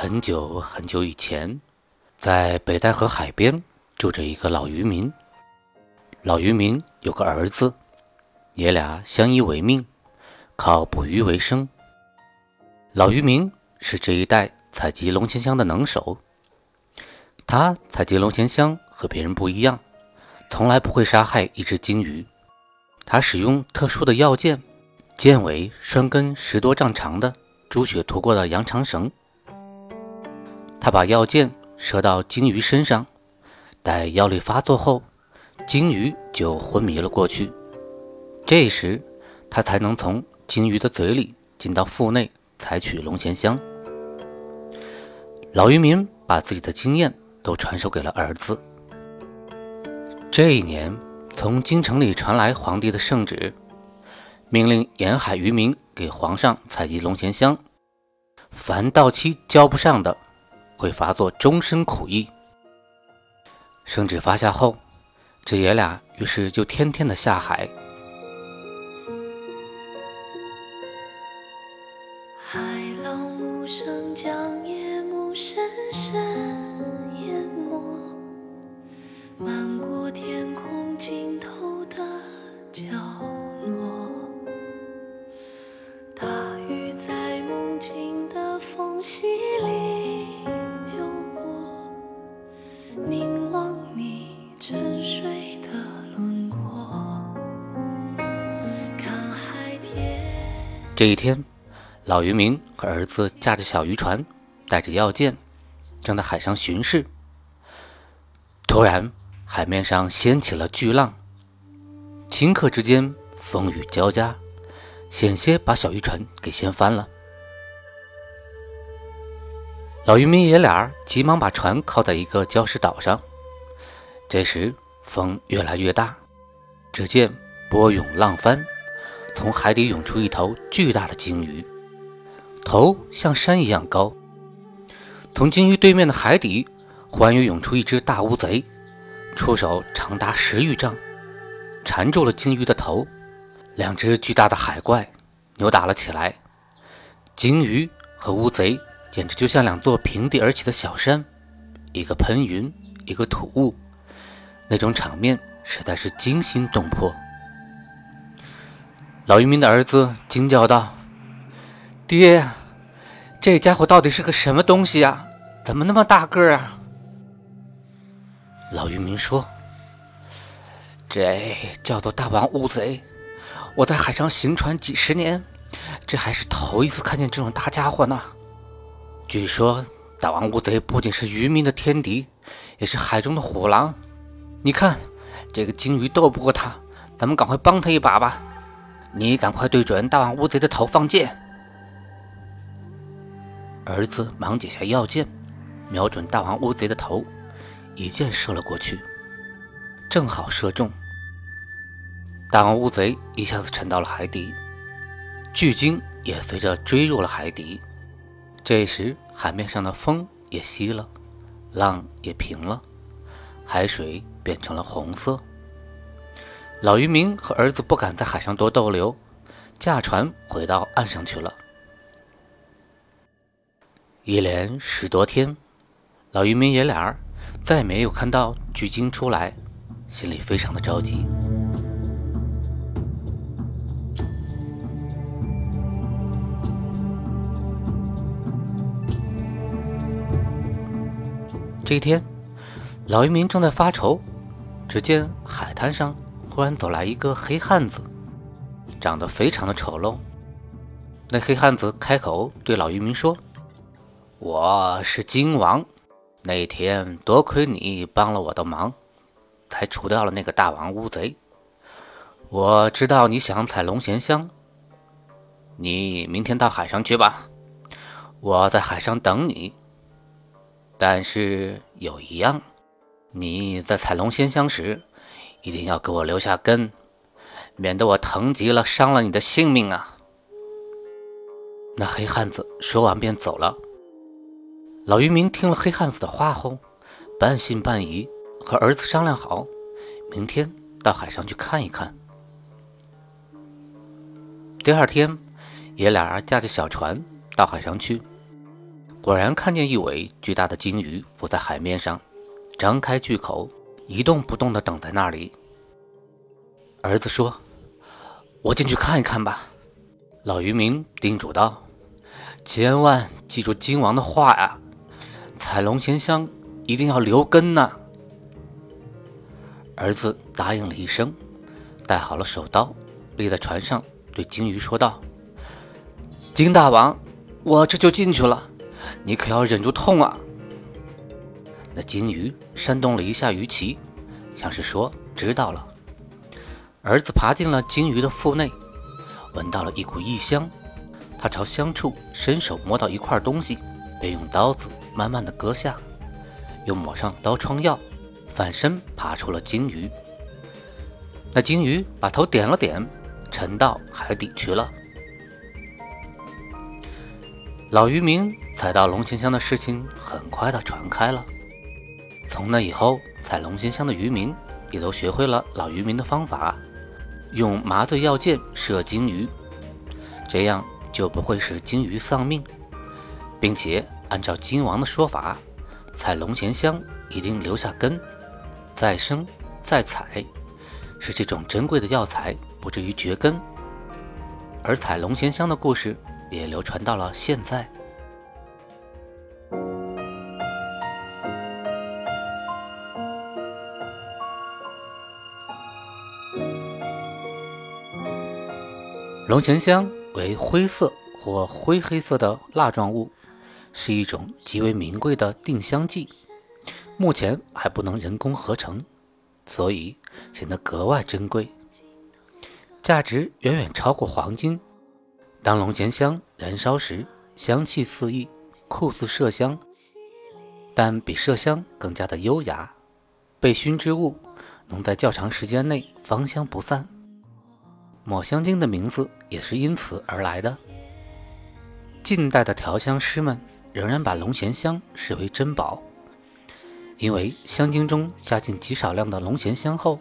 很久很久以前，在北戴河海边住着一个老渔民。老渔民有个儿子，爷俩相依为命，靠捕鱼为生。老渔民是这一带采集龙涎香的能手。他采集龙涎香和别人不一样，从来不会杀害一只金鱼。他使用特殊的药剑，剑尾拴根十多丈长的猪血涂过的羊肠绳。他把药箭射到鲸鱼身上，待药力发作后，鲸鱼就昏迷了过去。这时，他才能从鲸鱼的嘴里进到腹内采取龙涎香。老渔民把自己的经验都传授给了儿子。这一年，从京城里传来皇帝的圣旨，命令沿海渔民给皇上采集龙涎香，凡到期交不上的。会发作终身苦役。圣旨发下后，这爷俩于是就天天的下海。这一天，老渔民和儿子驾着小渔船，带着药箭，正在海上巡视。突然，海面上掀起了巨浪，顷刻之间风雨交加，险些把小渔船给掀翻了。老渔民爷俩急忙把船靠在一个礁石岛上。这时风越来越大，只见波涌浪翻，从海底涌出一头巨大的鲸鱼，头像山一样高。从鲸鱼对面的海底，忽然又涌出一只大乌贼，触手长达十余丈，缠住了鲸鱼的头。两只巨大的海怪扭打了起来，鲸鱼和乌贼。简直就像两座平地而起的小山，一个喷云，一个吐雾，那种场面实在是惊心动魄。老渔民的儿子惊叫道：“爹，这家伙到底是个什么东西呀？怎么那么大个儿啊？”老渔民说：“这叫做大王乌贼，我在海上行船几十年，这还是头一次看见这种大家伙呢。”据说大王乌贼不仅是渔民的天敌，也是海中的虎狼。你看，这个鲸鱼斗不过他，咱们赶快帮他一把吧。你赶快对准大王乌贼的头放箭。儿子忙解下药箭，瞄准大王乌贼的头，一箭射了过去，正好射中。大王乌贼一下子沉到了海底，巨鲸也随着坠入了海底。这时，海面上的风也息了，浪也平了，海水变成了红色。老渔民和儿子不敢在海上多逗留，驾船回到岸上去了。一连十多天，老渔民爷俩再没有看到巨鲸出来，心里非常的着急。这一天，老渔民正在发愁，只见海滩上突然走来一个黑汉子，长得非常的丑陋。那黑汉子开口对老渔民说：“我是鲸王，那天多亏你帮了我的忙，才除掉了那个大王乌贼。我知道你想采龙涎香，你明天到海上去吧，我在海上等你。但是有一样，你在采龙涎香时，一定要给我留下根，免得我疼极了伤了你的性命啊！那黑汉子说完便走了。老渔民听了黑汉子的话后，半信半疑，和儿子商量好，明天到海上去看一看。第二天，爷俩驾着小船到海上去。果然看见一尾巨大的鲸鱼浮在海面上，张开巨口，一动不动地等在那里。儿子说：“我进去看一看吧。”老渔民叮嘱道：“千万记住鲸王的话呀，采龙涎香一定要留根呐。”儿子答应了一声，带好了手刀，立在船上，对鲸鱼说道：“金大王，我这就进去了。”你可要忍住痛啊！那鲸鱼扇动了一下鱼鳍，像是说知道了。儿子爬进了鲸鱼的腹内，闻到了一股异香，他朝香处伸手摸到一块东西，便用刀子慢慢的割下，又抹上刀疮药，反身爬出了鲸鱼。那鲸鱼把头点了点，沉到海底去了。老渔民采到龙涎香的事情很快的传开了。从那以后，采龙涎香的渔民也都学会了老渔民的方法，用麻醉药箭射鲸鱼，这样就不会使鲸鱼丧命，并且按照鲸王的说法，采龙涎香一定留下根，再生再采，使这种珍贵的药材不至于绝根。而采龙涎香的故事。也流传到了现在。龙涎香为灰色或灰黑色的蜡状物，是一种极为名贵的定香剂。目前还不能人工合成，所以显得格外珍贵，价值远远超过黄金。当龙涎香燃烧时，香气四溢，酷似麝香，但比麝香更加的优雅。被熏之物能在较长时间内芳香不散，抹香鲸的名字也是因此而来的。近代的调香师们仍然把龙涎香视为珍宝，因为香精中加进极少量的龙涎香后，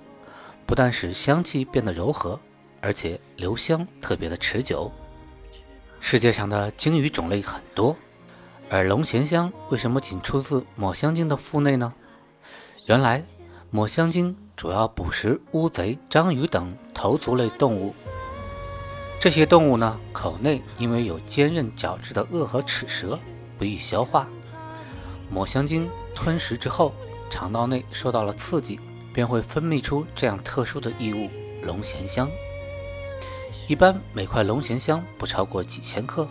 不但使香气变得柔和，而且留香特别的持久。世界上的鲸鱼种类很多，而龙涎香为什么仅出自抹香鲸的腹内呢？原来，抹香鲸主要捕食乌贼、章鱼等头足类动物。这些动物呢，口内因为有坚韧角质的颚和齿舌，不易消化。抹香鲸吞食之后，肠道内受到了刺激，便会分泌出这样特殊的异物——龙涎香。一般每块龙涎香不超过几千克，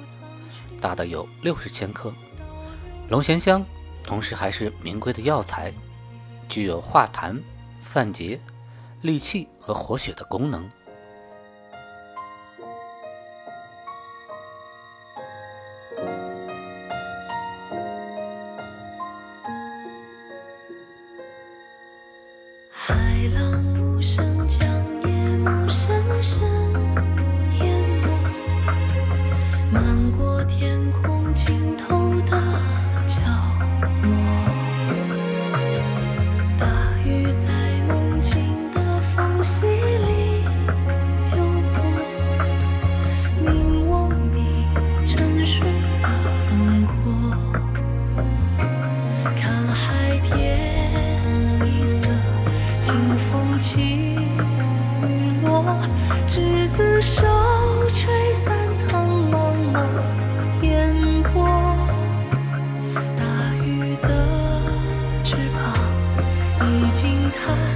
大的有六十千克。龙涎香同时还是名贵的药材，具有化痰、散结、利气和活血的功能。海浪无声叫。high.